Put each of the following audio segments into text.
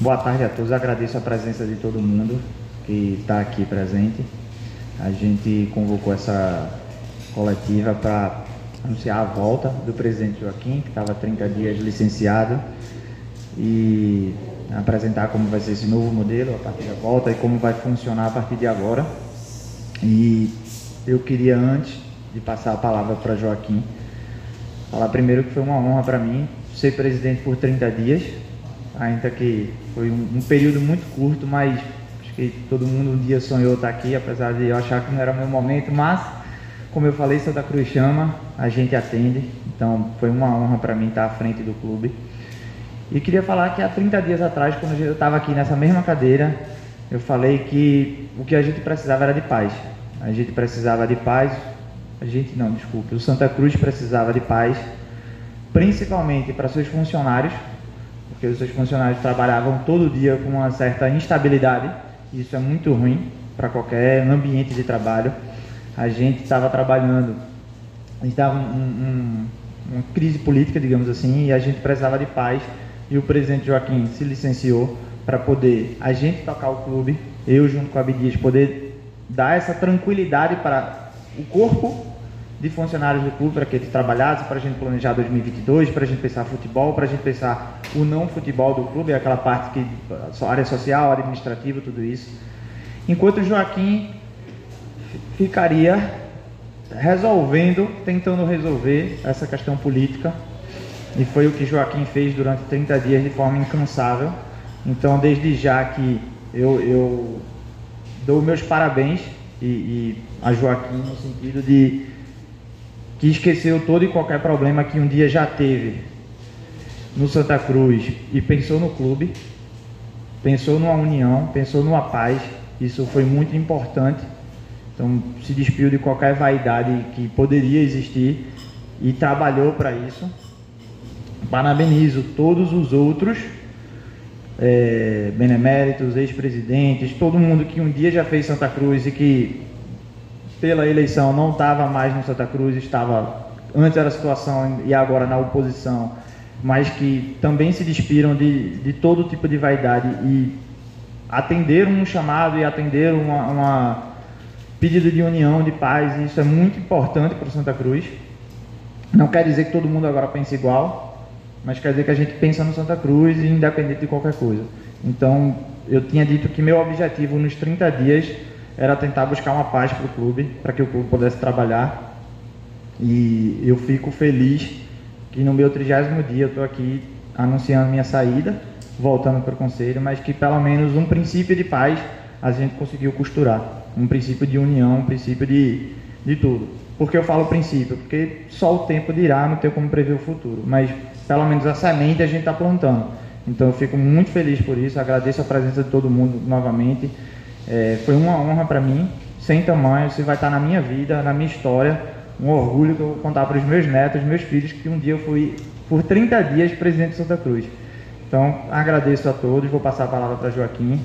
Boa tarde a todos. Agradeço a presença de todo mundo que está aqui presente. A gente convocou essa coletiva para anunciar a volta do presidente Joaquim, que estava 30 dias licenciado, e apresentar como vai ser esse novo modelo a partir da volta e como vai funcionar a partir de agora. E eu queria, antes de passar a palavra para Joaquim, falar primeiro que foi uma honra para mim ser presidente por 30 dias, ainda que foi um, um, período muito curto, mas acho que todo mundo um dia sonhou estar aqui, apesar de eu achar que não era o meu momento, mas como eu falei, Santa Cruz chama, a gente atende, então foi uma honra para mim estar à frente do clube. E queria falar que há 30 dias atrás, quando eu estava aqui nessa mesma cadeira, eu falei que o que a gente precisava era de paz. A gente precisava de paz, a gente não, desculpe, o Santa Cruz precisava de paz, principalmente para seus funcionários, porque os seus funcionários trabalhavam todo dia com uma certa instabilidade, isso é muito ruim para qualquer ambiente de trabalho. A gente estava trabalhando, a gente estava um, um, uma crise política, digamos assim, e a gente precisava de paz, e o presidente Joaquim se licenciou para poder a gente tocar o clube, eu junto com a Abdias, poder dar essa tranquilidade para o corpo de funcionários do clube para que eles trabalhassem, para a gente planejar 2022, para a gente pensar futebol, para a gente pensar o não futebol do clube, aquela parte que área social, administrativa, tudo isso. Enquanto o Joaquim ficaria resolvendo, tentando resolver essa questão política, e foi o que Joaquim fez durante 30 dias de forma incansável. Então, desde já que eu, eu dou meus parabéns e, e a Joaquim no sentido de que esqueceu todo e qualquer problema que um dia já teve no Santa Cruz e pensou no clube, pensou numa união, pensou numa paz. Isso foi muito importante. Então, se despiu de qualquer vaidade que poderia existir e trabalhou para isso. Parabenizo todos os outros é, beneméritos, ex-presidentes, todo mundo que um dia já fez Santa Cruz e que pela eleição não estava mais no Santa Cruz, estava antes era a situação e agora na oposição, mas que também se despiram de, de todo tipo de vaidade e atenderam um chamado e atenderam uma, uma pedido de união, de paz, e isso é muito importante para o Santa Cruz. Não quer dizer que todo mundo agora pense igual, mas quer dizer que a gente pensa no Santa Cruz independente de qualquer coisa. Então, eu tinha dito que meu objetivo nos 30 dias era tentar buscar uma paz para o clube, para que o clube pudesse trabalhar. E eu fico feliz que no meu trigésimo dia eu estou aqui anunciando minha saída, voltando para o conselho, mas que pelo menos um princípio de paz a gente conseguiu costurar. Um princípio de união, um princípio de, de tudo. Por que eu falo princípio? Porque só o tempo dirá, não tem como prever o futuro. Mas pelo menos a semente a gente está plantando. Então eu fico muito feliz por isso, agradeço a presença de todo mundo novamente. É, foi uma honra para mim, sem tamanho, você vai estar na minha vida, na minha história, um orgulho que eu vou contar para os meus netos, meus filhos, que um dia eu fui por 30 dias presidente de Santa Cruz. Então agradeço a todos, vou passar a palavra para Joaquim,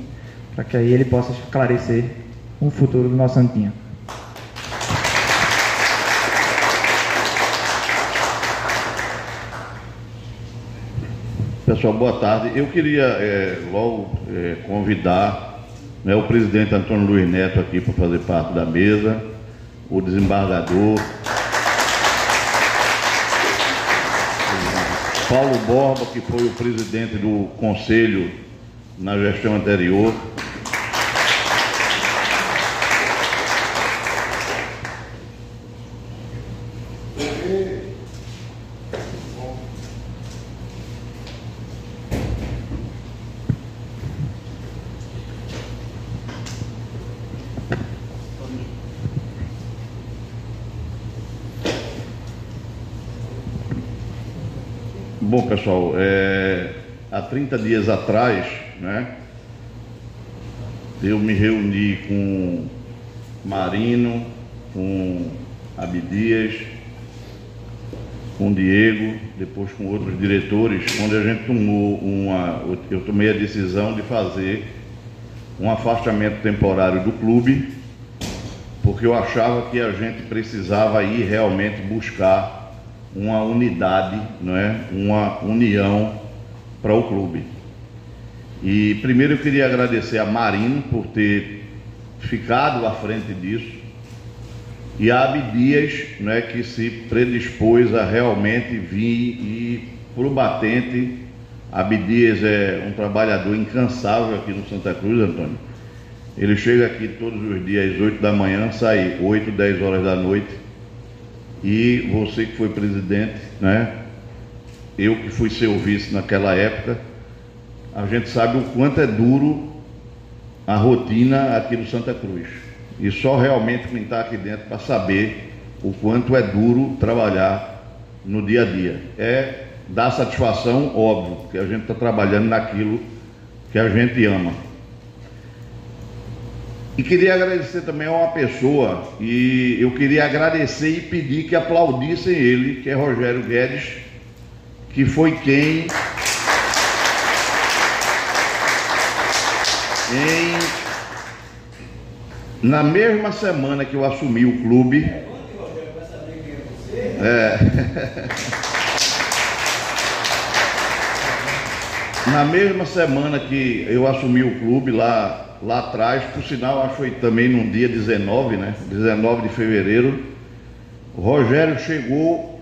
para que aí ele possa esclarecer o futuro do nosso Santinha. Pessoal, boa tarde. Eu queria é, logo é, convidar né, o presidente Antônio Luiz Neto aqui para fazer parte da mesa, o desembargador, Paulo Borba, que foi o presidente do conselho na gestão anterior, Bom, pessoal, é, há 30 dias atrás, né, eu me reuni com Marino, com Abdias, com Diego, depois com outros diretores, onde a gente tomou uma, eu tomei a decisão de fazer um afastamento temporário do clube, porque eu achava que a gente precisava ir realmente buscar uma unidade, não é? uma união para o clube. E primeiro eu queria agradecer a Marino por ter ficado à frente disso e a Abdias, né, que se predispôs a realmente vir e para o batente. Abdias é um trabalhador incansável aqui no Santa Cruz, Antônio. Ele chega aqui todos os dias às 8 da manhã, sai 8, 10 horas da noite. E você que foi presidente, né? Eu que fui seu vice naquela época, a gente sabe o quanto é duro a rotina aqui no Santa Cruz. E só realmente quem está aqui dentro para saber o quanto é duro trabalhar no dia a dia. É dar satisfação, óbvio, que a gente está trabalhando naquilo que a gente ama. E queria agradecer também a uma pessoa, e eu queria agradecer e pedir que aplaudissem ele, que é Rogério Guedes, que foi quem em, na mesma semana que eu assumi o clube. É, na mesma semana que eu assumi o clube lá, lá atrás, por sinal, acho que também num dia 19, né? 19 de fevereiro, Rogério chegou,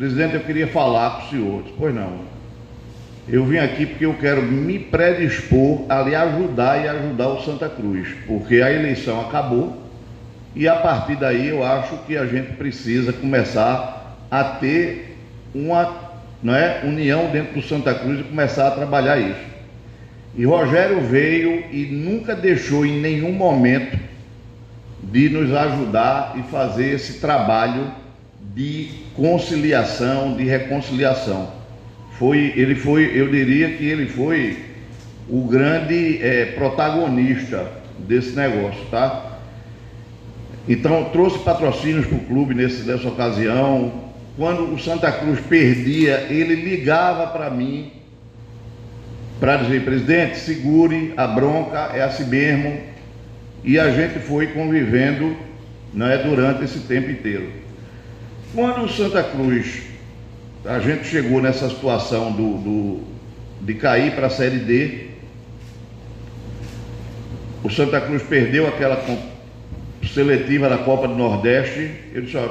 presidente, eu queria falar com o senhor. Pois não. Eu vim aqui porque eu quero me predispor a lhe ajudar e ajudar o Santa Cruz, porque a eleição acabou e a partir daí eu acho que a gente precisa começar a ter uma não é, união dentro do Santa Cruz e começar a trabalhar isso. E Rogério veio e nunca deixou em nenhum momento de nos ajudar e fazer esse trabalho de conciliação, de reconciliação. Foi, ele foi, eu diria que ele foi o grande é, protagonista desse negócio, tá? Então trouxe patrocínios para o clube nesse, nessa ocasião, quando o Santa Cruz perdia, ele ligava para mim para dizer, presidente, segure a bronca, é assim mesmo. E a gente foi convivendo né, durante esse tempo inteiro. Quando o Santa Cruz, a gente chegou nessa situação do, do de cair para a Série D, o Santa Cruz perdeu aquela seletiva da Copa do Nordeste, eu disse, ó,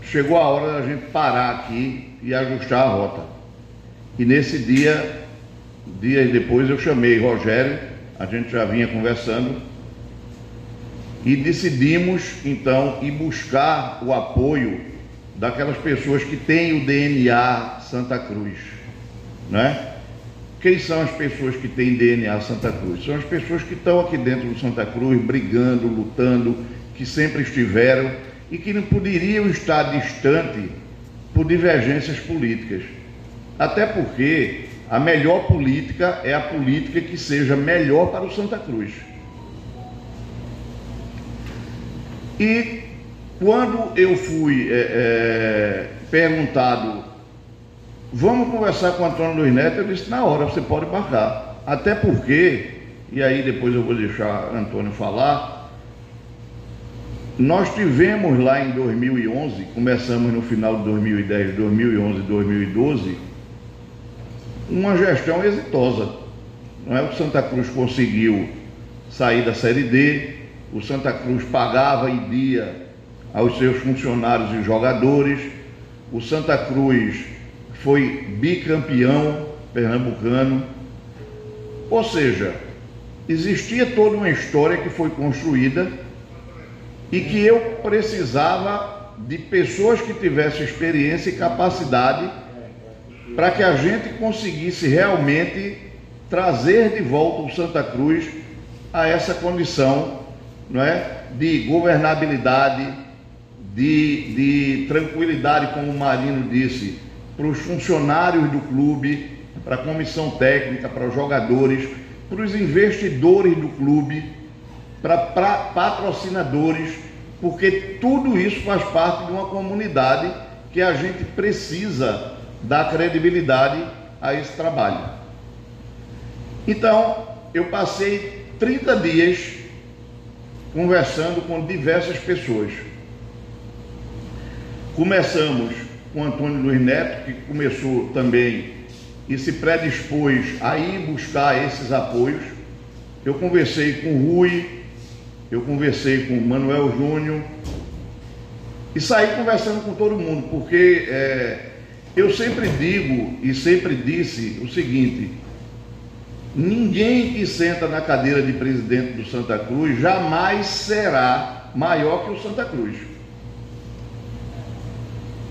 chegou a hora da gente parar aqui e ajustar a rota. E nesse dia, dias depois, eu chamei Rogério, a gente já vinha conversando, e decidimos então ir buscar o apoio daquelas pessoas que têm o DNA Santa Cruz, né? Quem são as pessoas que têm DNA Santa Cruz? São as pessoas que estão aqui dentro do Santa Cruz, brigando, lutando, que sempre estiveram e que não poderiam estar distante por divergências políticas. Até porque a melhor política é a política que seja melhor para o Santa Cruz. E quando eu fui é, é, perguntado, vamos conversar com o Antônio Luiz Neto, eu disse, na hora, você pode marcar. Até porque, e aí depois eu vou deixar Antônio falar, nós tivemos lá em 2011, começamos no final de 2010, 2011, 2012, uma gestão exitosa. Não é? O Santa Cruz conseguiu sair da Série D, o Santa Cruz pagava em dia aos seus funcionários e jogadores, o Santa Cruz foi bicampeão pernambucano. Ou seja, existia toda uma história que foi construída e que eu precisava de pessoas que tivessem experiência e capacidade para que a gente conseguisse realmente trazer de volta o Santa Cruz a essa condição não é, de governabilidade, de, de tranquilidade, como o Marino disse, para os funcionários do clube, para a comissão técnica, para os jogadores, para os investidores do clube para patrocinadores, porque tudo isso faz parte de uma comunidade que a gente precisa dar credibilidade a esse trabalho. Então, eu passei 30 dias conversando com diversas pessoas. Começamos com Antônio Luiz Neto, que começou também e se predispôs a ir buscar esses apoios. Eu conversei com o Rui, eu conversei com o Manuel Júnior e saí conversando com todo mundo, porque é, eu sempre digo e sempre disse o seguinte: ninguém que senta na cadeira de presidente do Santa Cruz jamais será maior que o Santa Cruz.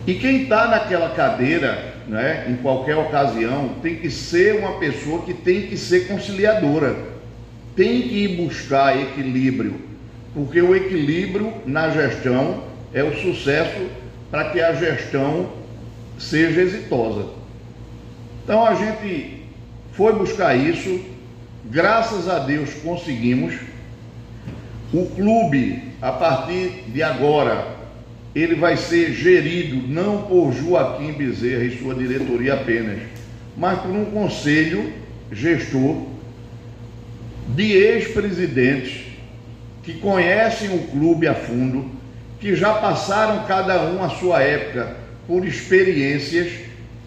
E quem está naquela cadeira, né, em qualquer ocasião, tem que ser uma pessoa que tem que ser conciliadora, tem que ir buscar equilíbrio, porque o equilíbrio na gestão é o sucesso para que a gestão seja exitosa. Então a gente foi buscar isso, graças a Deus conseguimos. O clube, a partir de agora, ele vai ser gerido não por Joaquim Bezerra e sua diretoria apenas, mas por um conselho gestor de ex-presidentes que conhecem o clube a fundo, que já passaram cada um a sua época por experiências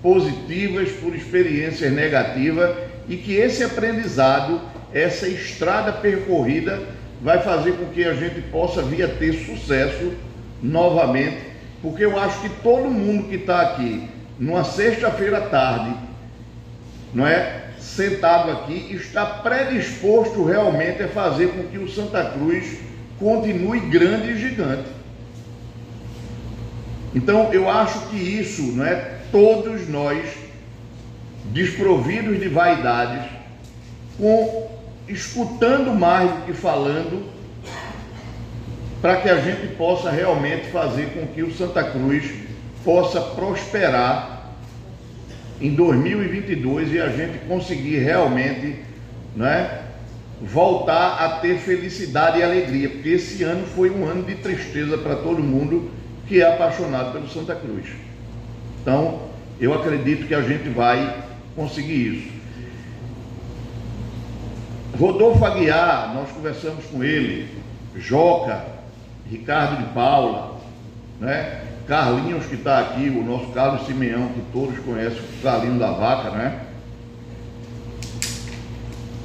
positivas, por experiências negativas e que esse aprendizado, essa estrada percorrida vai fazer com que a gente possa vir a ter sucesso novamente, porque eu acho que todo mundo que está aqui, numa sexta-feira à tarde, não é? Sentado aqui, está predisposto realmente a fazer com que o Santa Cruz continue grande e gigante. Então eu acho que isso, não é? Todos nós, desprovidos de vaidades, com escutando mais do que falando, para que a gente possa realmente fazer com que o Santa Cruz possa prosperar em 2022 e a gente conseguir realmente né, voltar a ter felicidade e alegria, porque esse ano foi um ano de tristeza para todo mundo que é apaixonado pelo Santa Cruz. Então, eu acredito que a gente vai conseguir isso. Rodolfo Aguiar, nós conversamos com ele, Joca, Ricardo de Paula, né? Carlinhos que está aqui, o nosso Carlos Simeão, que todos conhecem, o Carlinho da Vaca, né?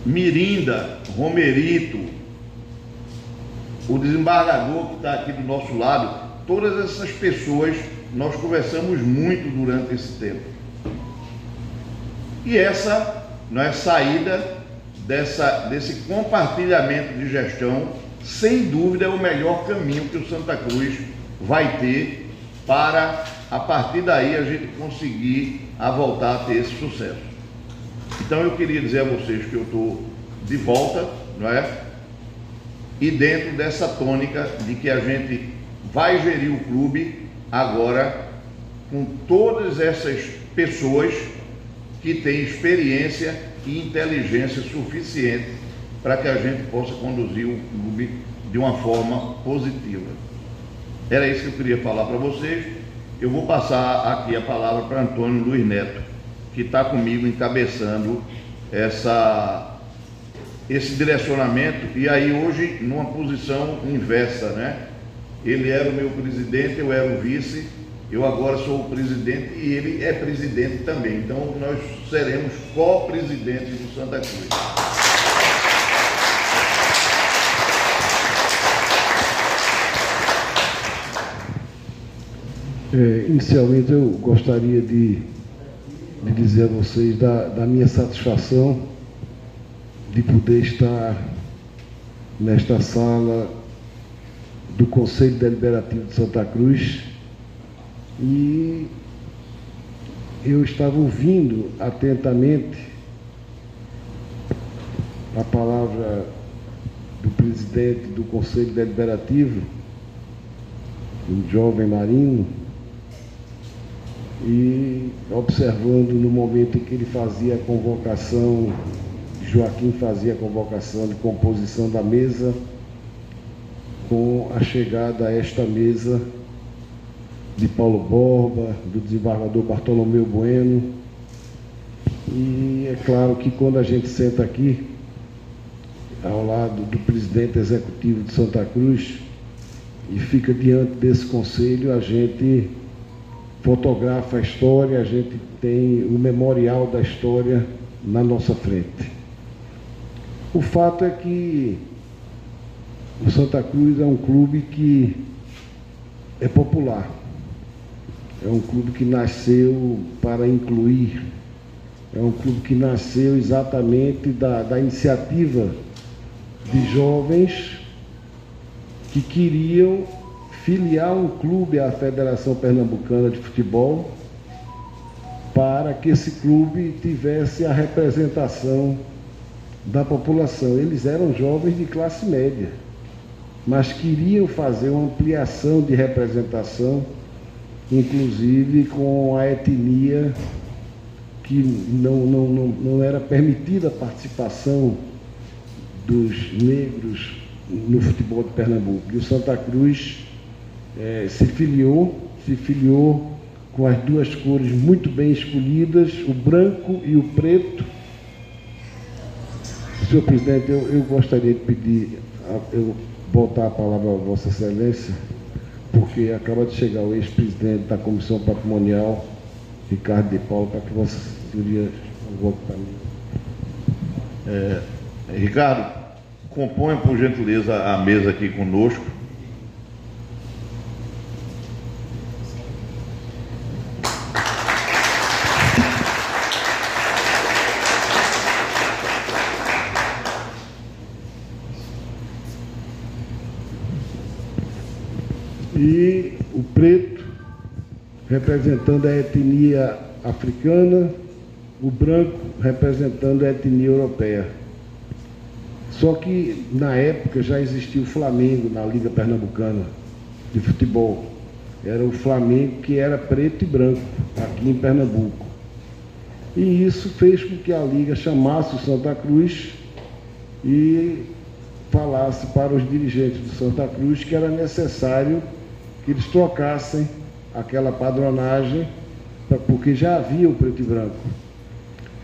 Mirinda, Romerito, o desembargador que está aqui do nosso lado, todas essas pessoas nós conversamos muito durante esse tempo. E essa não é saída dessa, desse compartilhamento de gestão sem dúvida é o melhor caminho que o Santa Cruz vai ter para, a partir daí, a gente conseguir a voltar a ter esse sucesso. Então eu queria dizer a vocês que eu estou de volta, não é? E dentro dessa tônica de que a gente vai gerir o clube agora com todas essas pessoas que têm experiência e inteligência suficiente para que a gente possa conduzir o clube de uma forma positiva. Era isso que eu queria falar para vocês. Eu vou passar aqui a palavra para Antônio Luiz Neto, que está comigo encabeçando essa, esse direcionamento, e aí hoje numa posição inversa, né? Ele era o meu presidente, eu era o vice, eu agora sou o presidente e ele é presidente também. Então nós seremos co-presidentes do Santa Cruz. É, inicialmente eu gostaria de, de dizer a vocês da, da minha satisfação de poder estar nesta sala do Conselho Deliberativo de Santa Cruz e eu estava ouvindo atentamente a palavra do presidente do Conselho Deliberativo, um jovem marino, e observando no momento em que ele fazia a convocação, Joaquim fazia a convocação de composição da mesa, com a chegada a esta mesa de Paulo Borba, do desembargador Bartolomeu Bueno. E é claro que quando a gente senta aqui, ao lado do presidente executivo de Santa Cruz, e fica diante desse conselho, a gente fotografa a história, a gente tem o memorial da história na nossa frente. O fato é que o Santa Cruz é um clube que é popular. É um clube que nasceu para incluir. É um clube que nasceu exatamente da, da iniciativa de jovens que queriam filiar um clube à Federação Pernambucana de Futebol para que esse clube tivesse a representação da população. Eles eram jovens de classe média, mas queriam fazer uma ampliação de representação, inclusive com a etnia que não, não, não, não era permitida a participação dos negros no futebol de Pernambuco. E o Santa Cruz é, se filiou, se filiou com as duas cores muito bem escolhidas, o branco e o preto. Senhor presidente, eu, eu gostaria de pedir, eu voltar a palavra a Vossa Excelência, porque acaba de chegar o ex-presidente da Comissão Patrimonial, Ricardo de Paulo, para que Vossa Senhoria volte para mim. É, Ricardo, componha por gentileza a mesa aqui conosco. e o preto, representando a etnia africana, o branco representando a etnia europeia. Só que na época já existia o Flamengo na Liga Pernambucana de futebol. Era o Flamengo que era preto e branco aqui em Pernambuco. E isso fez com que a Liga chamasse o Santa Cruz e falasse para os dirigentes do Santa Cruz que era necessário que eles trocassem aquela padronagem, porque já havia o preto e branco.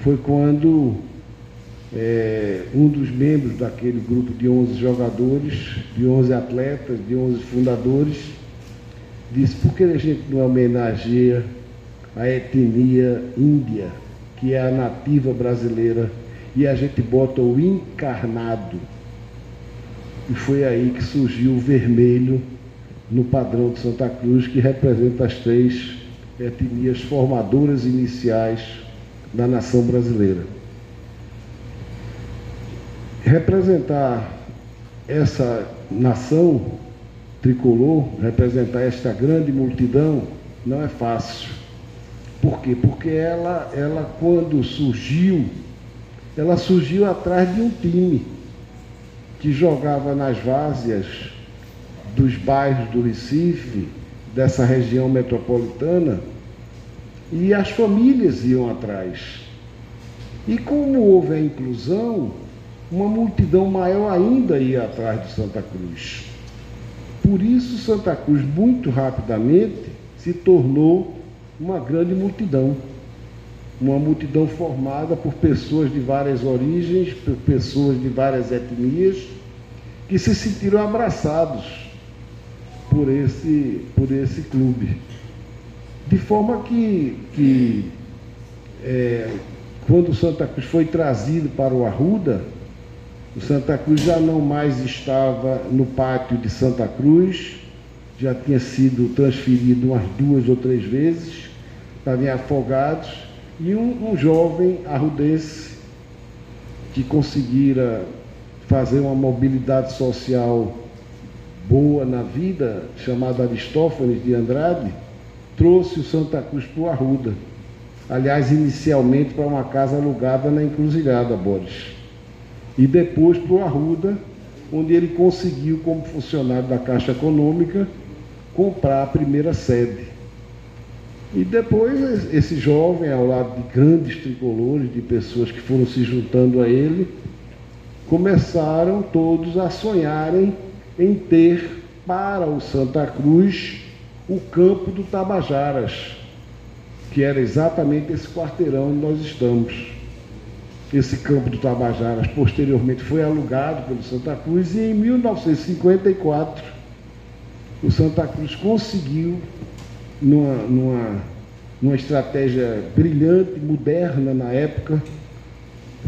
Foi quando é, um dos membros daquele grupo de 11 jogadores, de 11 atletas, de 11 fundadores, disse: por que a gente não homenageia a etnia índia, que é a nativa brasileira, e a gente bota o encarnado? E foi aí que surgiu o vermelho no padrão de Santa Cruz, que representa as três etnias formadoras iniciais da nação brasileira. Representar essa nação tricolor, representar esta grande multidão, não é fácil. Por quê? Porque ela, ela quando surgiu, ela surgiu atrás de um time que jogava nas várzeas dos bairros do Recife, dessa região metropolitana, e as famílias iam atrás. E como houve a inclusão, uma multidão maior ainda ia atrás de Santa Cruz. Por isso, Santa Cruz, muito rapidamente, se tornou uma grande multidão. Uma multidão formada por pessoas de várias origens, por pessoas de várias etnias, que se sentiram abraçados por esse, por esse clube. De forma que, que é, quando o Santa Cruz foi trazido para o Arruda, o Santa Cruz já não mais estava no pátio de Santa Cruz, já tinha sido transferido umas duas ou três vezes, estava em Afogados, e um, um jovem arrudense que conseguira fazer uma mobilidade social boa na vida, chamado Aristófanes de Andrade, trouxe o Santa Cruz para o Arruda. Aliás, inicialmente para uma casa alugada na Encruzilhada, Boris. E depois para o Arruda, onde ele conseguiu, como funcionário da Caixa Econômica, comprar a primeira sede. E depois esse jovem, ao lado de grandes tricolores, de pessoas que foram se juntando a ele, começaram todos a sonharem em ter para o Santa Cruz o campo do Tabajaras, que era exatamente esse quarteirão onde nós estamos. Esse campo do Tabajaras posteriormente foi alugado pelo Santa Cruz e em 1954 o Santa Cruz conseguiu numa, numa, numa estratégia brilhante, moderna na época,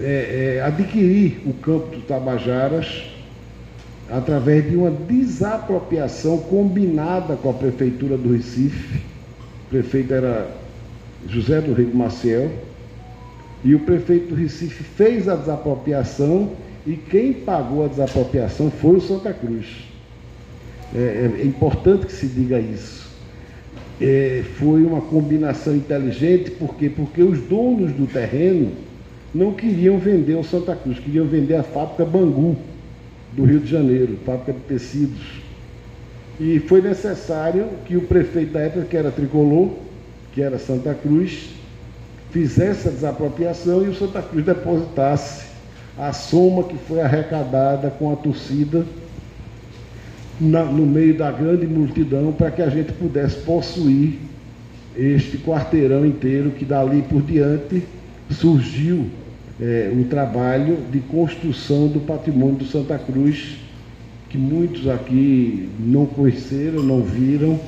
é, é, adquirir o campo do Tabajaras através de uma desapropriação combinada com a Prefeitura do Recife. O prefeito era José do Rio Maciel, e o prefeito do Recife fez a desapropriação e quem pagou a desapropriação foi o Santa Cruz. É, é, é importante que se diga isso. É, foi uma combinação inteligente, por quê? Porque os donos do terreno não queriam vender o Santa Cruz, queriam vender a fábrica Bangu, do Rio de Janeiro, fábrica de tecidos. E foi necessário que o prefeito da época, que era tricolor, que era Santa Cruz, fizesse a desapropriação e o Santa Cruz depositasse a soma que foi arrecadada com a torcida na, no meio da grande multidão para que a gente pudesse possuir este quarteirão inteiro que dali por diante surgiu é, o trabalho de construção do patrimônio do Santa Cruz, que muitos aqui não conheceram, não viram,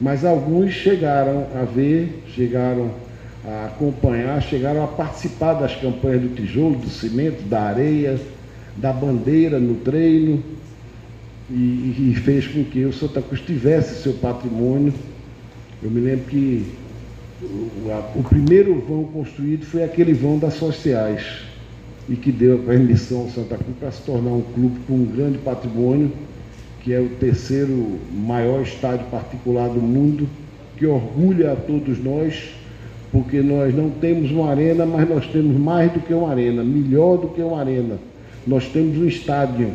mas alguns chegaram a ver, chegaram a acompanhar, chegaram a participar das campanhas do tijolo, do cimento, da areia, da bandeira no treino, e, e fez com que o Santa Cruz tivesse seu patrimônio. Eu me lembro que o, primeiro vão construído foi aquele vão das sociais, e que deu a permissão ao Santa Cruz para se tornar um clube com um grande patrimônio, que é o terceiro maior estádio particular do mundo, que orgulha a todos nós porque nós não temos uma arena, mas nós temos mais do que uma arena, melhor do que uma arena. Nós temos um estádio,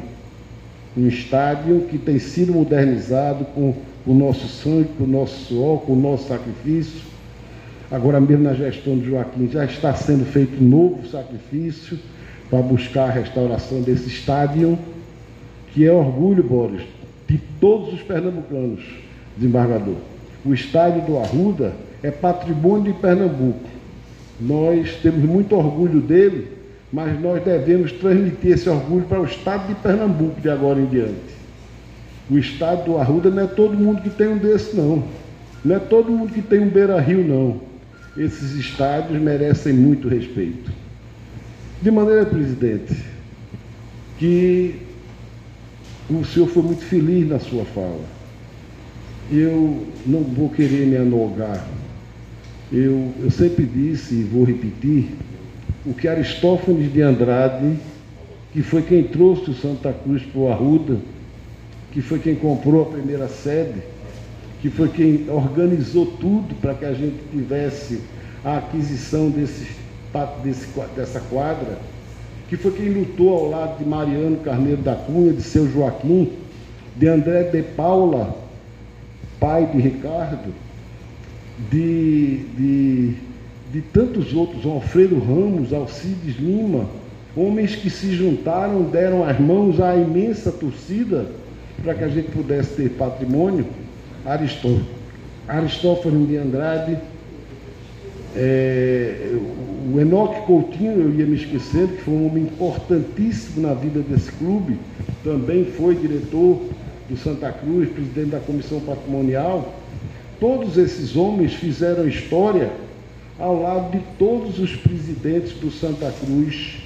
um estádio que tem sido modernizado com o nosso sangue, com o nosso suor, com o nosso sacrifício. Agora mesmo na gestão de Joaquim já está sendo feito um novo sacrifício para buscar a restauração desse estádio, que é orgulho, Boris, de todos os pernambucanos, desembargador. O estádio do Arruda é patrimônio de Pernambuco. Nós temos muito orgulho dele, mas nós devemos transmitir esse orgulho para o estado de Pernambuco de agora em diante. O estado do Arruda não é todo mundo que tem um desse, não. Não é todo mundo que tem um beira-rio, não. Esses estádios merecem muito respeito. De maneira, presidente, que o senhor foi muito feliz na sua fala. Eu não vou querer me anogar eu, eu sempre disse e vou repetir o que Aristófanes de Andrade, que foi quem trouxe o Santa Cruz para o Arruda, que foi quem comprou a primeira sede, que foi quem organizou tudo para que a gente tivesse a aquisição desse, desse, dessa quadra, que foi quem lutou ao lado de Mariano Carneiro da Cunha, de seu Joaquim, de André de Paula, pai de Ricardo, de, de, de tantos outros, Alfredo Ramos, Alcides Lima, homens que se juntaram, deram as mãos à imensa torcida para que a gente pudesse ter patrimônio. Aristófanes, Aristófanes de Andrade, é, o Enoque Coutinho, eu ia me esquecendo, que foi um homem importantíssimo na vida desse clube, também foi diretor do Santa Cruz, presidente da comissão patrimonial. Todos esses homens fizeram história ao lado de todos os presidentes do Santa Cruz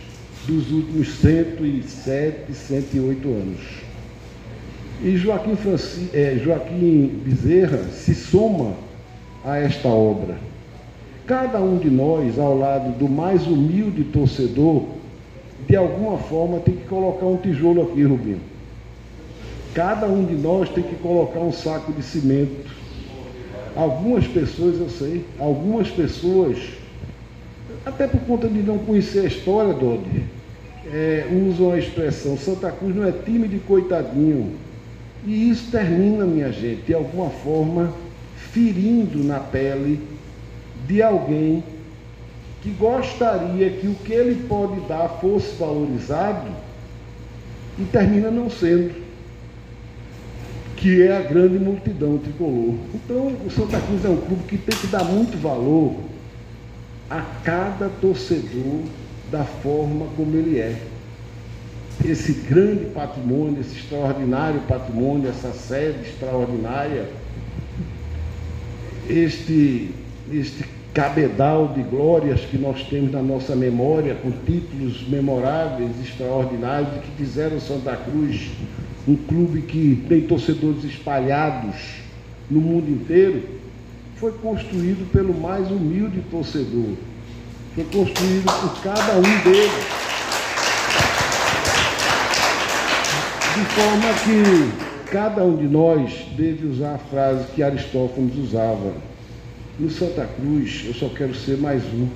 dos últimos 107, 108 anos. E Joaquim, Franci, é, Joaquim Bezerra se soma a esta obra. Cada um de nós, ao lado do mais humilde torcedor, de alguma forma tem que colocar um tijolo aqui, Rubinho. Cada um de nós tem que colocar um saco de cimento Algumas pessoas, eu sei, algumas pessoas, até por conta de não conhecer a história, Dodi, é, usam a expressão Santa Cruz não é time de coitadinho. E isso termina, minha gente, de alguma forma, ferindo na pele de alguém que gostaria que o que ele pode dar fosse valorizado e termina não sendo que é a grande multidão tricolor. Então, o Santa Cruz é um clube que tem que dar muito valor a cada torcedor da forma como ele é. Esse grande patrimônio, esse extraordinário patrimônio, essa sede extraordinária, este, este cabedal de glórias que nós temos na nossa memória, com títulos memoráveis, extraordinários, que fizeram Santa Cruz um clube que tem torcedores espalhados no mundo inteiro, foi construído pelo mais humilde torcedor. Foi construído por cada um deles. De forma que cada um de nós deve usar a frase que Aristófanes usava no Santa Cruz, eu só quero ser mais um.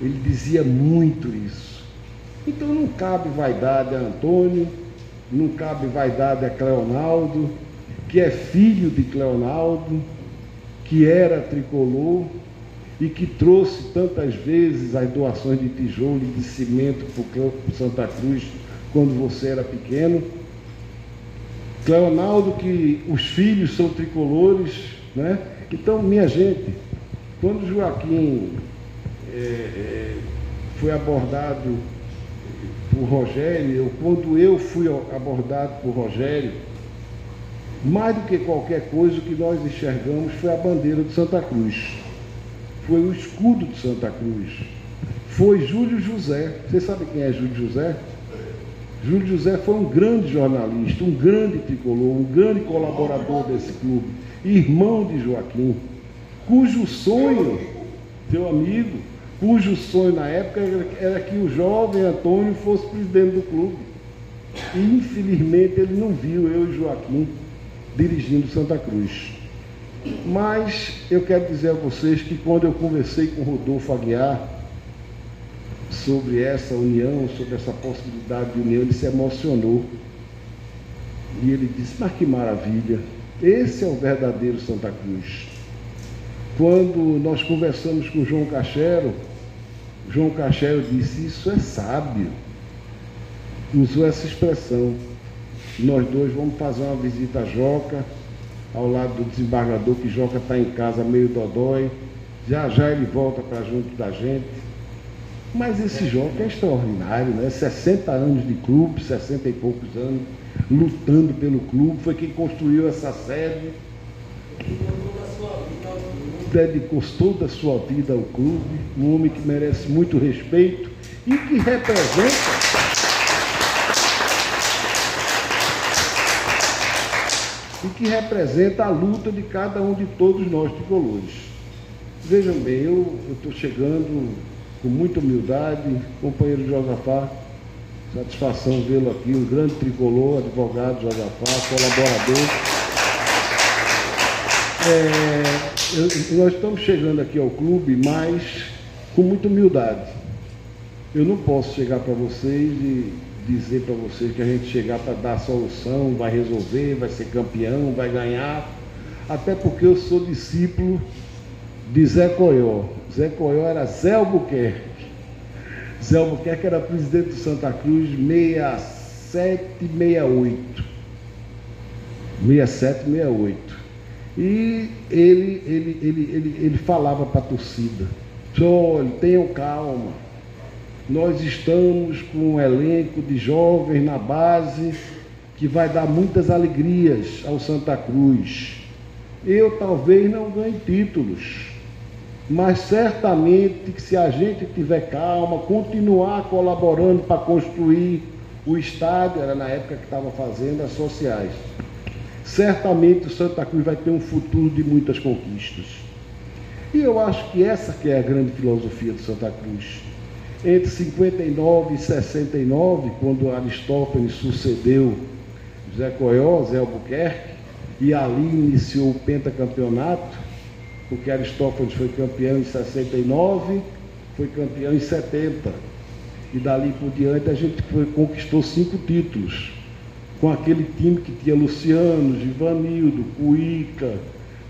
Ele dizia muito isso. Então não cabe vaidade a Antônio, não cabe vaidade a Cleonaldo, que é filho de Cleonaldo, que era tricolor e que trouxe tantas vezes as doações de tijolo e de cimento para o Santa Cruz quando você era pequeno. Cleonaldo, que os filhos são tricolores, né? Então, minha gente, quando Joaquim é, é, foi abordado por Rogério, ou quando eu fui abordado por Rogério, mais do que qualquer coisa, o que nós enxergamos foi a bandeira de Santa Cruz. Foi o escudo de Santa Cruz. Foi Júlio José. Você sabe quem é Júlio José? Júlio José foi um grande jornalista, um grande tricolor, um grande colaborador desse clube irmão de Joaquim, cujo sonho, teu amigo, cujo sonho na época era que o jovem Antônio fosse presidente do clube. E infelizmente ele não viu eu e Joaquim dirigindo Santa Cruz. Mas eu quero dizer a vocês que quando eu conversei com Rodolfo Aguiar sobre essa união, sobre essa possibilidade de união, ele se emocionou. E ele disse, mas que maravilha, esse é o verdadeiro Santa Cruz. Quando nós conversamos com João Cachero, João Cachero disse: Isso é sábio. Usou essa expressão. Nós dois vamos fazer uma visita a Joca, ao lado do desembargador, que Joca está em casa meio dodói. Já já ele volta para junto da gente. Mas esse Joca é extraordinário, né? 60 anos de clube, 60 e poucos anos lutando pelo clube, foi quem construiu essa sede. Dedicou toda a sua vida ao clube, um homem que merece muito respeito e que representa. E que representa a luta de cada um de todos nós tricolores. Vejam bem, eu estou chegando com muita humildade, companheiro Josafá, Satisfação vê-lo aqui, um grande tricolor, advogado, Josafá, colaborador. É, eu, nós estamos chegando aqui ao clube, mas com muita humildade. Eu não posso chegar para vocês e dizer para vocês que a gente chegar para dar solução, vai resolver, vai ser campeão, vai ganhar. Até porque eu sou discípulo de Zé Coió. Zé Coió era Zé Albuquerque. Zé Albuquerque era presidente do Santa Cruz 67, 68. 67, 68. E ele, ele, ele, ele, ele falava para a torcida: olha, tenham calma. Nós estamos com um elenco de jovens na base que vai dar muitas alegrias ao Santa Cruz. Eu talvez não ganhe títulos, mas certamente que se a gente tiver calma, continuar colaborando para construir o estádio, era na época que estava fazendo as sociais, certamente o Santa Cruz vai ter um futuro de muitas conquistas. E eu acho que essa que é a grande filosofia do Santa Cruz. Entre 59 e 69, quando Aristófanes sucedeu Zé Coió, Zé Albuquerque, e ali iniciou o pentacampeonato, porque Aristófanes foi campeão em 69, foi campeão em 70. E dali por diante a gente foi, conquistou cinco títulos. Com aquele time que tinha Luciano, Givanildo, Cuica,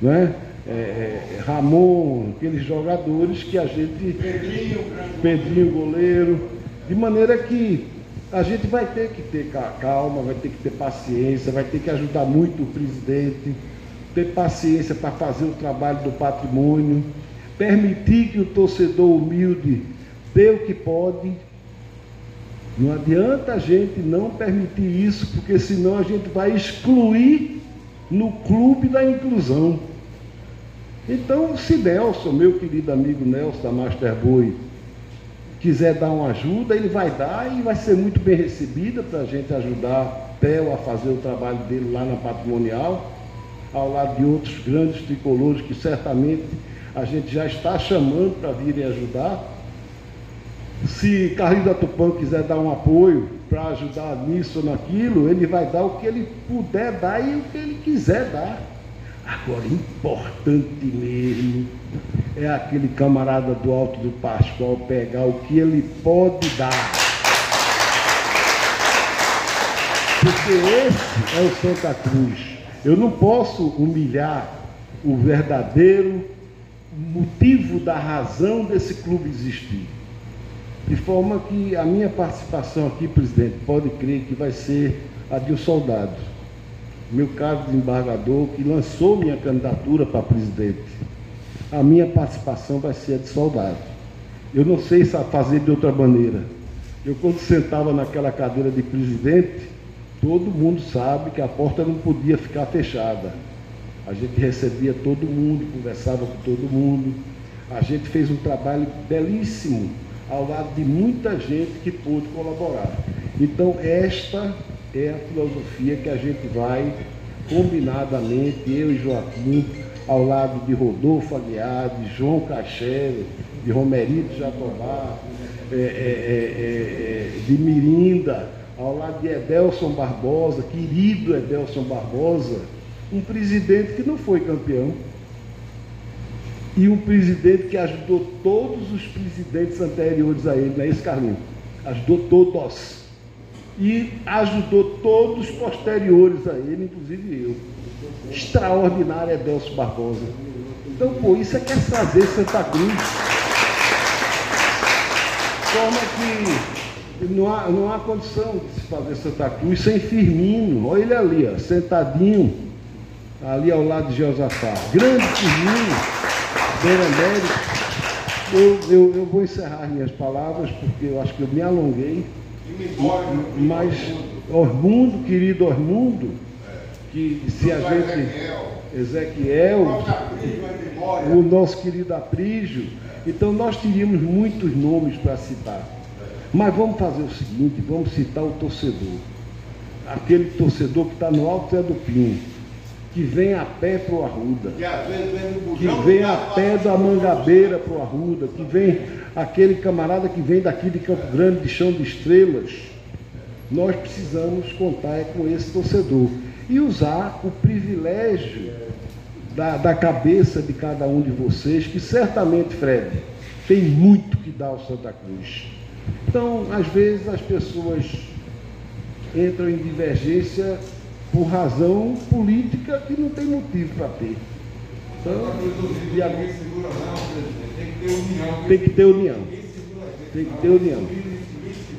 né? É, é, Ramon, aqueles jogadores que a gente. Pedrinho, Pedrinho, goleiro. De maneira que a gente vai ter que ter calma, vai ter que ter paciência, vai ter que ajudar muito o presidente ter paciência para fazer o trabalho do patrimônio, permitir que o torcedor humilde dê o que pode. Não adianta a gente não permitir isso, porque senão a gente vai excluir no clube da inclusão. Então, se Nelson, meu querido amigo Nelson da Master Boy, quiser dar uma ajuda, ele vai dar e vai ser muito bem recebida para a gente ajudar Theo a fazer o trabalho dele lá na patrimonial, ao lado de outros grandes tricolores que certamente a gente já está chamando para virem ajudar. Se Carlinhos da Tupã quiser dar um apoio para ajudar nisso ou naquilo, ele vai dar o que ele puder dar e o que ele quiser dar. Agora, importante mesmo é aquele camarada do Alto do Pascoal pegar o que ele pode dar. Porque esse é o Santa Cruz. Eu não posso humilhar o verdadeiro motivo da razão desse clube existir. De forma que a minha participação aqui, presidente, pode crer que vai ser a de um soldado meu caro desembargador, que lançou minha candidatura para presidente, a minha participação vai ser a de soldado. Eu não sei fazer de outra maneira. Eu, quando sentava naquela cadeira de presidente, todo mundo sabe que a porta não podia ficar fechada. A gente recebia todo mundo, conversava com todo mundo. A gente fez um trabalho belíssimo ao lado de muita gente que pôde colaborar. Então, esta é a filosofia que a gente vai combinadamente, eu e Joaquim, ao lado de Rodolfo Aguiar, de João Cachele, de Romerito Jatobá, é, é, é, de Mirinda, ao lado de Edelson Barbosa, querido Edelson Barbosa, um presidente que não foi campeão, e um presidente que ajudou todos os presidentes anteriores a ele, não é esse Carlinhos? Ajudou todos e ajudou todos os posteriores a ele, inclusive eu. Extraordinário é Delcio Barbosa. Então, pô, isso é que é fazer Santa Cruz. Forma que não há, não há condição de se fazer Santa Cruz sem Firmino. Olha ele ali, ó, sentadinho, ali ao lado de Josafá. Grande Firmino, Beira eu, eu, eu vou encerrar minhas palavras, porque eu acho que eu me alonguei. Mas Ormundo, querido Ormundo, que se a gente. Ezequiel, o nosso querido Aprígio. Então nós teríamos muitos nomes para citar. Mas vamos fazer o seguinte, vamos citar o torcedor. Aquele torcedor que está no Alto Zé do Pinho, que vem a pé para o Arruda, que vem a pé da Mangabeira para o Arruda, que vem aquele camarada que vem daqui de Campo Grande, de Chão de Estrelas, nós precisamos contar é com esse torcedor e usar o privilégio da, da cabeça de cada um de vocês, que certamente, Fred, tem muito que dar ao Santa Cruz. Então, às vezes, as pessoas entram em divergência por razão política que não tem motivo para ter. Então, e a... Tem que ter união. Tem que ter união.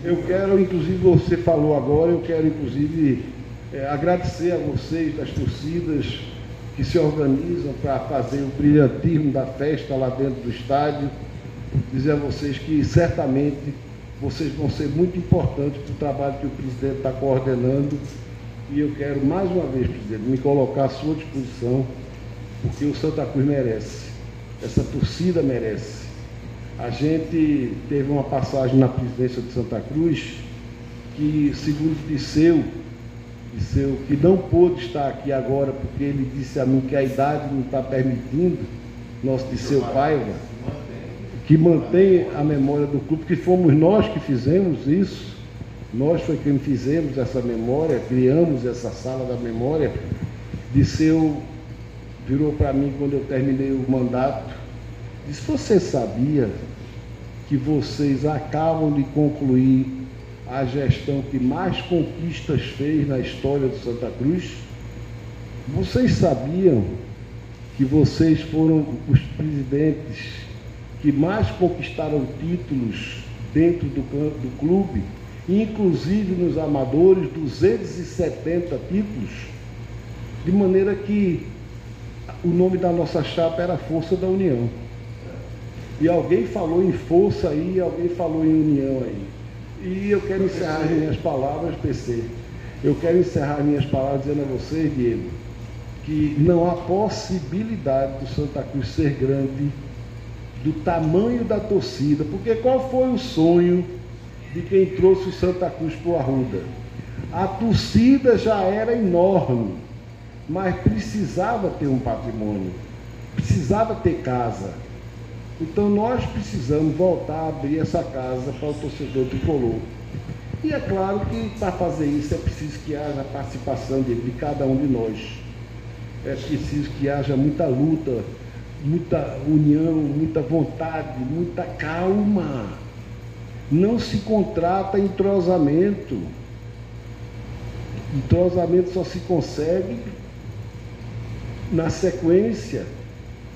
Eu quero, inclusive, você falou agora, eu quero, inclusive, é, agradecer a vocês das torcidas que se organizam para fazer o brilhantismo da festa lá dentro do estádio. Dizer a vocês que certamente vocês vão ser muito importantes para o trabalho que o presidente está coordenando. E eu quero, mais uma vez, presidente, me colocar à sua disposição, porque o Santa Cruz merece, essa torcida merece. A gente teve uma passagem na presidência de Santa Cruz que, segundo Disseu, Disseu que não pôde estar aqui agora porque ele disse a mim que a idade não está permitindo, nosso Disseu Paiva, que mantém a memória do clube, que fomos nós que fizemos isso, nós foi quem fizemos essa memória, criamos essa sala da memória. Disseu virou para mim quando eu terminei o mandato Diz, você sabia que vocês acabam de concluir a gestão que mais conquistas fez na história do Santa Cruz? Vocês sabiam que vocês foram os presidentes que mais conquistaram títulos dentro do, do clube, inclusive nos amadores, 270 títulos, de maneira que o nome da nossa chapa era Força da União. E alguém falou em força aí, alguém falou em união aí. E eu quero encerrar minhas palavras, PC. Eu quero encerrar minhas palavras dizendo a vocês, Diego, que não há possibilidade do Santa Cruz ser grande do tamanho da torcida, porque qual foi o sonho de quem trouxe o Santa Cruz para o Arruda? A torcida já era enorme, mas precisava ter um patrimônio, precisava ter casa. Então nós precisamos voltar a abrir essa casa para o torcedor tricolor. E é claro que para fazer isso é preciso que haja a participação de, de cada um de nós. É preciso que haja muita luta, muita união, muita vontade, muita calma. Não se contrata entrosamento. Entrosamento só se consegue na sequência,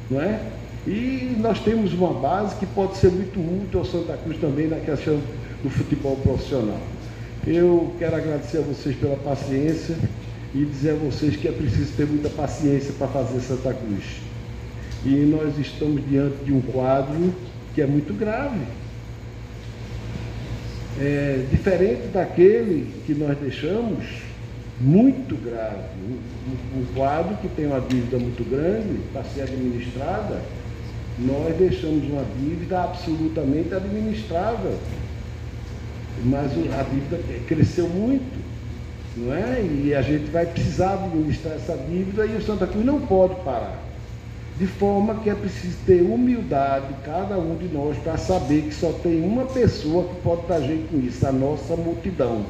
não é? E nós temos uma base que pode ser muito útil ao Santa Cruz também na questão do futebol profissional. Eu quero agradecer a vocês pela paciência e dizer a vocês que é preciso ter muita paciência para fazer Santa Cruz. E nós estamos diante de um quadro que é muito grave. É diferente daquele que nós deixamos, muito grave. Um, um quadro que tem uma dívida muito grande para ser administrada, nós deixamos uma dívida absolutamente administrável mas a dívida cresceu muito, não é? E a gente vai precisar administrar essa dívida e o Santa Cruz não pode parar. De forma que é preciso ter humildade, cada um de nós, para saber que só tem uma pessoa que pode dar jeito nisso, a nossa multidão.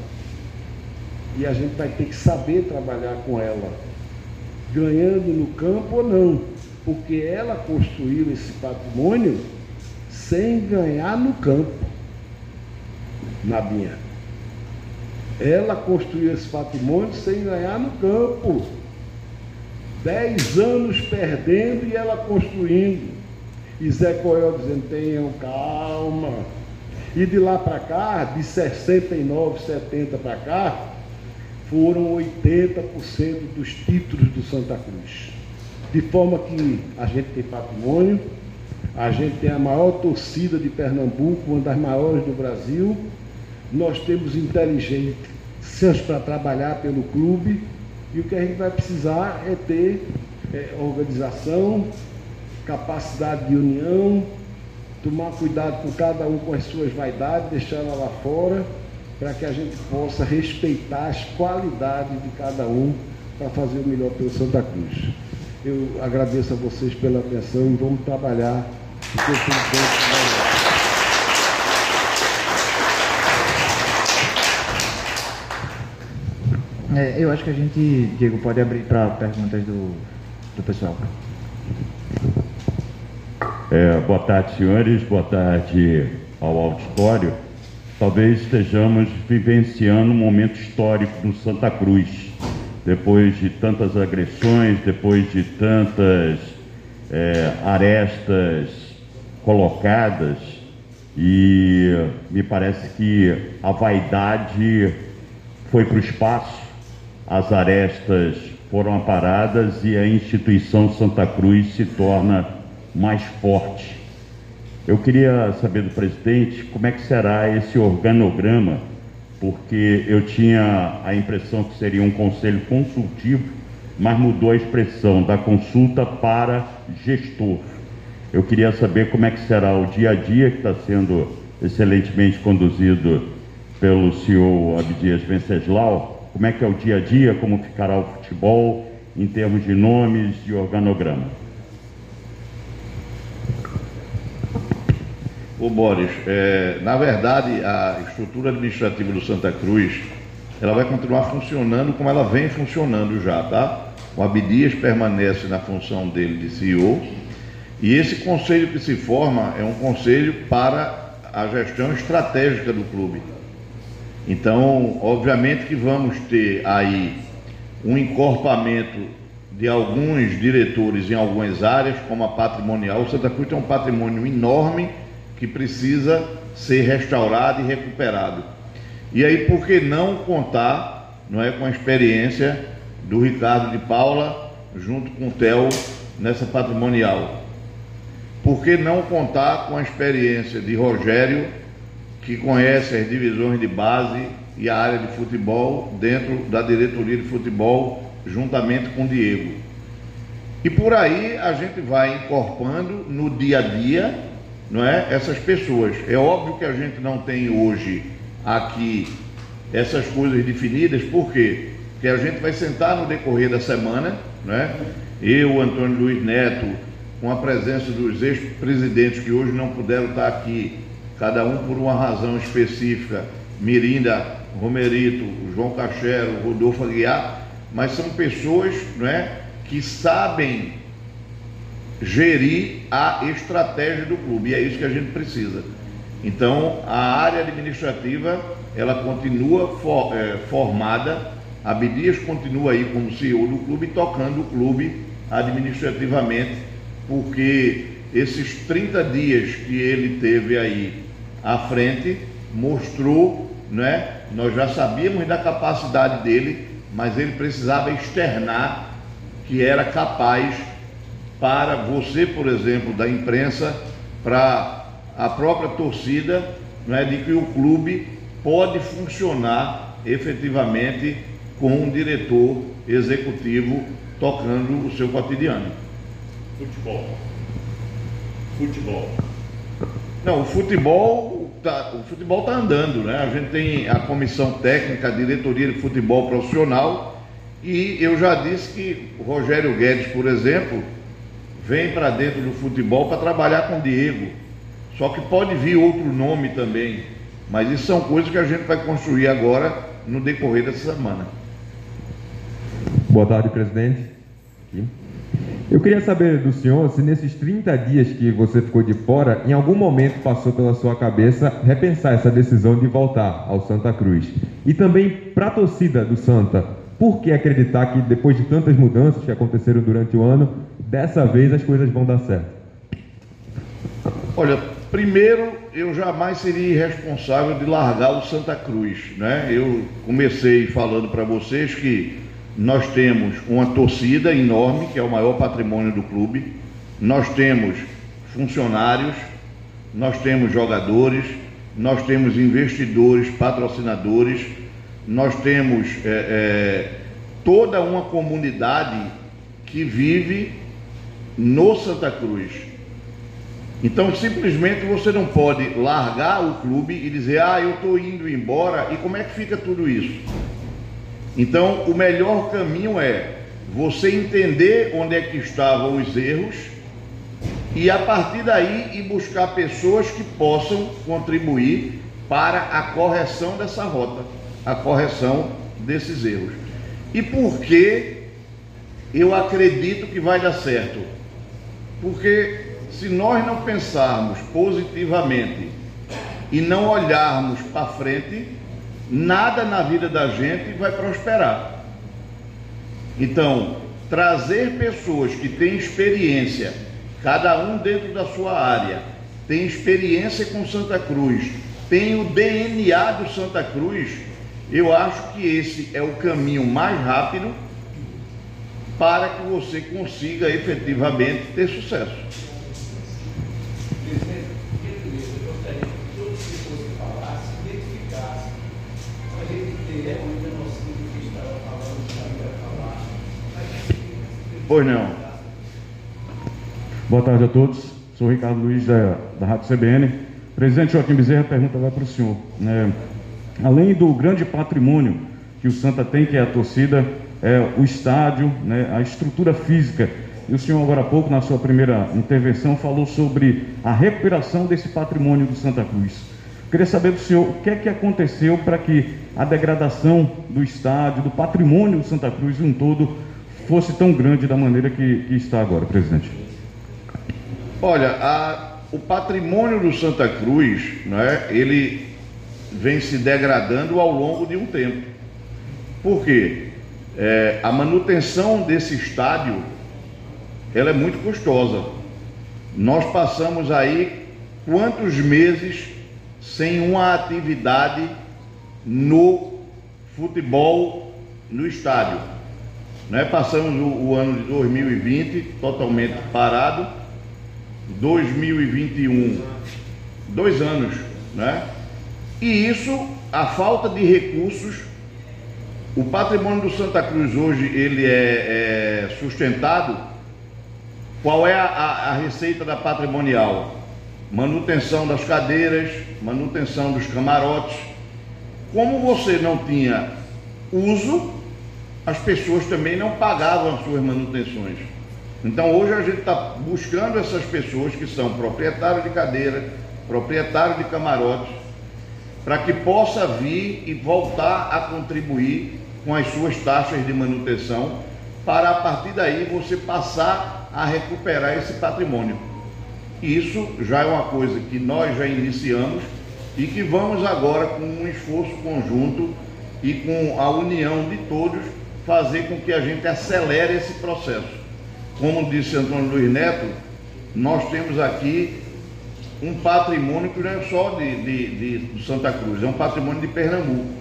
E a gente vai ter que saber trabalhar com ela, ganhando no campo ou não, porque ela construiu esse patrimônio sem ganhar no campo. Nabinha. Ela construiu esse patrimônio sem ganhar no campo. Dez anos perdendo e ela construindo. E Zé Coelho dizendo, tenham calma. E de lá para cá, de 69, 70 para cá, foram 80% dos títulos do Santa Cruz. De forma que a gente tem patrimônio, a gente tem a maior torcida de Pernambuco, uma das maiores do Brasil, nós temos inteligências para trabalhar pelo clube e o que a gente vai precisar é ter é, organização, capacidade de união, tomar cuidado com cada um com as suas vaidades, deixar ela lá fora, para que a gente possa respeitar as qualidades de cada um para fazer o melhor pelo Santa Cruz. Eu agradeço a vocês pela atenção e vamos trabalhar. Porque É, eu acho que a gente, Diego, pode abrir para perguntas do, do pessoal. É, boa tarde, senhores. Boa tarde ao auditório. Talvez estejamos vivenciando um momento histórico do Santa Cruz. Depois de tantas agressões, depois de tantas é, arestas colocadas, e me parece que a vaidade foi para o espaço as arestas foram aparadas e a instituição Santa Cruz se torna mais forte. Eu queria saber do presidente como é que será esse organograma, porque eu tinha a impressão que seria um conselho consultivo, mas mudou a expressão da consulta para gestor. Eu queria saber como é que será o dia a dia que está sendo excelentemente conduzido pelo senhor Abdias Venceslau, como é que é o dia a dia, como ficará o futebol em termos de nomes, de organograma. Ô Boris, é, na verdade a estrutura administrativa do Santa Cruz ela vai continuar funcionando como ela vem funcionando já, tá? O Abdias permanece na função dele de CEO e esse conselho que se forma é um conselho para a gestão estratégica do clube. Então, obviamente que vamos ter aí um encorpamento de alguns diretores em algumas áreas, como a patrimonial. O Santa Cruz tem um patrimônio enorme que precisa ser restaurado e recuperado. E aí, por que não contar não é, com a experiência do Ricardo de Paula junto com o Theo nessa patrimonial? Por que não contar com a experiência de Rogério que conhece as divisões de base e a área de futebol dentro da diretoria de futebol, juntamente com o Diego. E por aí a gente vai incorporando no dia a dia não é, essas pessoas. É óbvio que a gente não tem hoje aqui essas coisas definidas, por quê? Porque a gente vai sentar no decorrer da semana, né? eu, Antônio Luiz Neto, com a presença dos ex-presidentes que hoje não puderam estar aqui, cada um por uma razão específica, Mirinda, Romerito, João Cachero, Rodolfo Aguiar, mas são pessoas não é, que sabem gerir a estratégia do clube, e é isso que a gente precisa. Então, a área administrativa, ela continua for, é, formada, a Abdias continua aí como CEO do clube, tocando o clube administrativamente, porque esses 30 dias que ele teve aí à frente, mostrou, né? Nós já sabíamos da capacidade dele, mas ele precisava externar que era capaz para você, por exemplo, da imprensa, para a própria torcida, né, de que o clube pode funcionar efetivamente com um diretor executivo tocando o seu cotidiano. Futebol. Futebol. Não, o futebol tá, o futebol está andando, né? A gente tem a comissão técnica, a diretoria de futebol profissional e eu já disse que o Rogério Guedes, por exemplo, vem para dentro do futebol para trabalhar com o Diego. Só que pode vir outro nome também. Mas isso são coisas que a gente vai construir agora no decorrer dessa semana. Boa tarde, presidente. Eu queria saber do senhor se nesses 30 dias que você ficou de fora, em algum momento passou pela sua cabeça repensar essa decisão de voltar ao Santa Cruz. E também para a torcida do Santa, por que acreditar que depois de tantas mudanças que aconteceram durante o ano, dessa vez as coisas vão dar certo? Olha, primeiro eu jamais seria irresponsável de largar o Santa Cruz, né? Eu comecei falando para vocês que nós temos uma torcida enorme, que é o maior patrimônio do clube, nós temos funcionários, nós temos jogadores, nós temos investidores, patrocinadores, nós temos é, é, toda uma comunidade que vive no Santa Cruz. Então, simplesmente você não pode largar o clube e dizer, ah, eu estou indo embora, e como é que fica tudo isso? Então, o melhor caminho é você entender onde é que estavam os erros e, a partir daí, ir buscar pessoas que possam contribuir para a correção dessa rota a correção desses erros. E por que eu acredito que vai dar certo? Porque se nós não pensarmos positivamente e não olharmos para frente, nada na vida da gente vai prosperar. Então, trazer pessoas que têm experiência, cada um dentro da sua área, tem experiência com Santa Cruz, tem o DNA do Santa Cruz, eu acho que esse é o caminho mais rápido para que você consiga efetivamente ter sucesso. Pois não. Boa tarde a todos. Sou Ricardo Luiz da, da Rádio CBN. Presidente Joaquim Bezerra pergunta agora para o senhor. Né? Além do grande patrimônio que o Santa tem, que é a torcida, é, o estádio, né, a estrutura física. E o senhor, agora há pouco, na sua primeira intervenção, falou sobre a recuperação desse patrimônio do Santa Cruz. Queria saber do senhor o que é que aconteceu para que a degradação do estádio, do patrimônio do Santa Cruz um todo, fosse tão grande da maneira que, que está agora, presidente. Olha, a, o patrimônio do Santa Cruz, né, ele vem se degradando ao longo de um tempo. Por quê? É, a manutenção desse estádio ela é muito custosa. Nós passamos aí quantos meses sem uma atividade no futebol no estádio. Né? Passamos o, o ano de 2020 totalmente parado, 2021, dois anos, né? E isso, a falta de recursos, o patrimônio do Santa Cruz hoje ele é, é sustentado Qual é a, a, a receita da patrimonial? Manutenção das cadeiras, manutenção dos camarotes. Como você não tinha uso, as pessoas também não pagavam as suas manutenções. Então hoje a gente está buscando essas pessoas que são proprietários de cadeira, proprietários de camarotes, para que possa vir e voltar a contribuir com as suas taxas de manutenção, para a partir daí você passar a recuperar esse patrimônio. Isso já é uma coisa que nós já iniciamos e que vamos agora, com um esforço conjunto e com a união de todos, fazer com que a gente acelere esse processo. Como disse Antônio Luiz Neto, nós temos aqui um patrimônio que não é só de, de, de Santa Cruz, é um patrimônio de Pernambuco.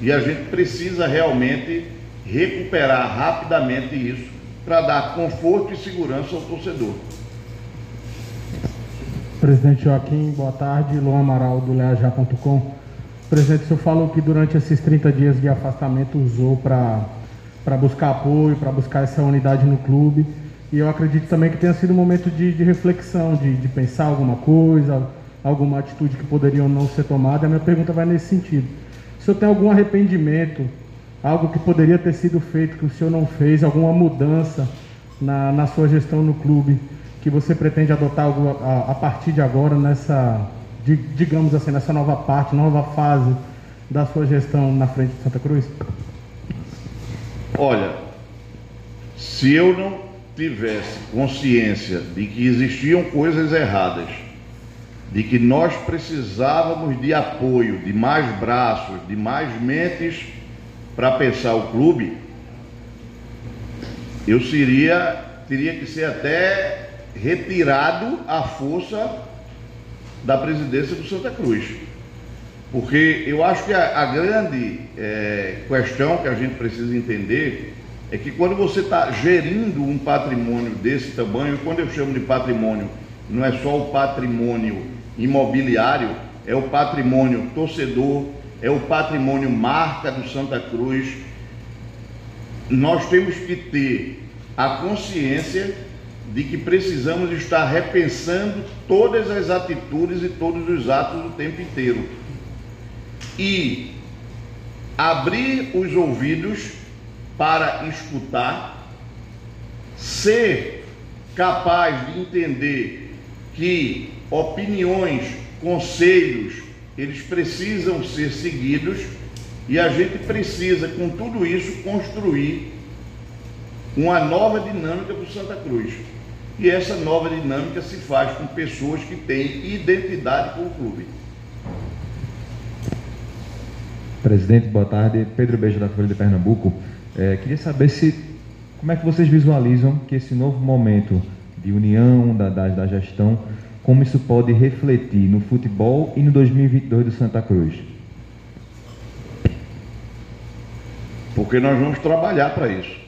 E a gente precisa realmente recuperar rapidamente isso para dar conforto e segurança ao torcedor. Presidente Joaquim, boa tarde. Luan Amaral, do leajá.com. Presidente, o senhor falou que durante esses 30 dias de afastamento usou para buscar apoio, para buscar essa unidade no clube. E eu acredito também que tenha sido um momento de, de reflexão, de, de, pensar alguma coisa, alguma atitude que poderia ou não ser tomada. A minha pergunta vai nesse sentido. Se o senhor tem algum arrependimento, algo que poderia ter sido feito que o senhor não fez, alguma mudança na, na sua gestão no clube que você pretende adotar a, a partir de agora nessa de, digamos assim, nessa nova parte, nova fase da sua gestão na frente de Santa Cruz? Olha, se eu não tivesse consciência de que existiam coisas erradas, de que nós precisávamos de apoio, de mais braços, de mais mentes para pensar o clube, eu seria, teria que ser até retirado à força da presidência do Santa Cruz. Porque eu acho que a, a grande é, questão que a gente precisa entender é que quando você está gerindo um patrimônio desse tamanho, quando eu chamo de patrimônio, não é só o patrimônio imobiliário, é o patrimônio torcedor, é o patrimônio marca do Santa Cruz. Nós temos que ter a consciência de que precisamos estar repensando todas as atitudes e todos os atos o tempo inteiro. E abrir os ouvidos para escutar, ser capaz de entender que opiniões, conselhos, eles precisam ser seguidos e a gente precisa, com tudo isso, construir uma nova dinâmica para Santa Cruz. E essa nova dinâmica se faz com pessoas que têm identidade com o clube. Presidente, boa tarde. Pedro Beijo da Folha de Pernambuco. É, queria saber se como é que vocês visualizam que esse novo momento de união da, da, da gestão, como isso pode refletir no futebol e no 2022 do Santa Cruz? Porque nós vamos trabalhar para isso.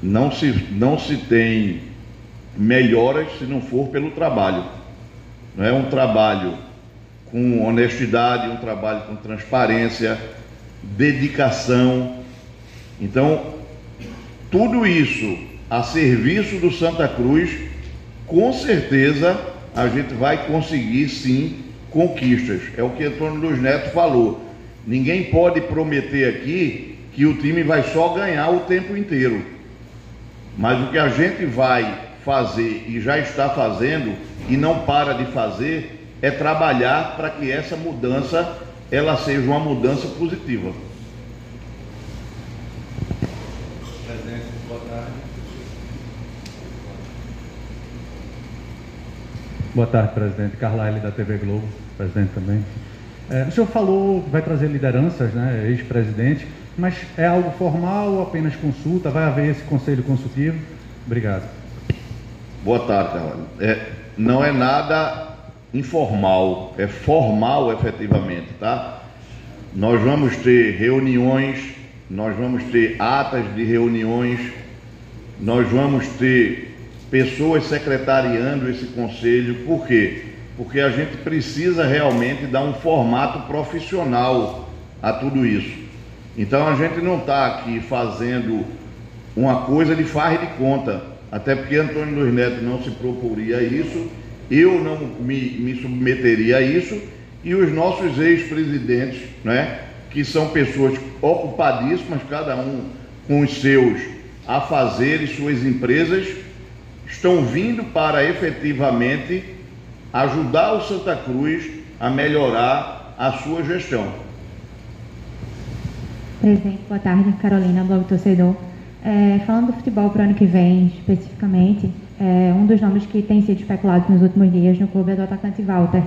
Não se, não se tem melhoras se não for pelo trabalho. Não é um trabalho com honestidade, um trabalho com transparência, dedicação. Então, tudo isso a serviço do Santa Cruz, com certeza a gente vai conseguir sim conquistas. É o que Antônio Luiz Neto falou. Ninguém pode prometer aqui que o time vai só ganhar o tempo inteiro. Mas o que a gente vai fazer e já está fazendo e não para de fazer é trabalhar para que essa mudança ela seja uma mudança positiva. Presidente, boa tarde. Boa tarde, presidente. Carla da TV Globo, presidente também. É, o senhor falou que vai trazer lideranças, né, ex-presidente, mas é algo formal ou apenas consulta? Vai haver esse conselho consultivo? Obrigado. Boa tarde. É, não é nada informal, é formal efetivamente, tá? Nós vamos ter reuniões, nós vamos ter atas de reuniões, nós vamos ter pessoas secretariando esse conselho, por quê? Porque a gente precisa realmente dar um formato profissional a tudo isso. Então a gente não está aqui fazendo uma coisa de farra de conta até porque Antônio Luiz Neto não se proporia isso, eu não me, me submeteria a isso, e os nossos ex-presidentes, né, que são pessoas ocupadíssimas, cada um com os seus afazeres, suas empresas, estão vindo para efetivamente ajudar o Santa Cruz a melhorar a sua gestão. Presidente, boa tarde. Carolina, Blog Torcedor. É, falando do futebol para o ano que vem, especificamente, é, um dos nomes que tem sido especulado nos últimos dias no clube é do atacante Walter.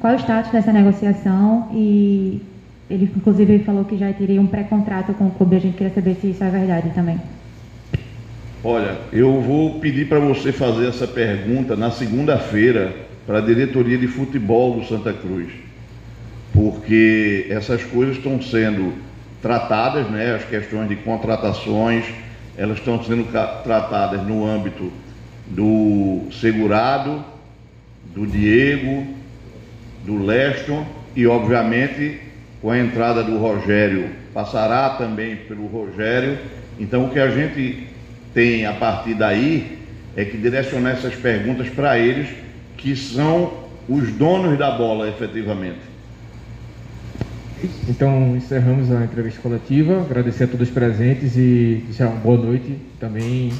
Qual é o status dessa negociação? E ele, inclusive, falou que já teria um pré-contrato com o clube. A gente queria saber se isso é verdade também. Olha, eu vou pedir para você fazer essa pergunta na segunda-feira para a diretoria de futebol do Santa Cruz, porque essas coisas estão sendo tratadas, né, as questões de contratações, elas estão sendo tratadas no âmbito do segurado, do Diego, do Leston e, obviamente, com a entrada do Rogério, passará também pelo Rogério. Então, o que a gente tem a partir daí é que direcionar essas perguntas para eles, que são os donos da bola, efetivamente. Então, encerramos a entrevista coletiva. Agradecer a todos os presentes e desejar uma boa noite também.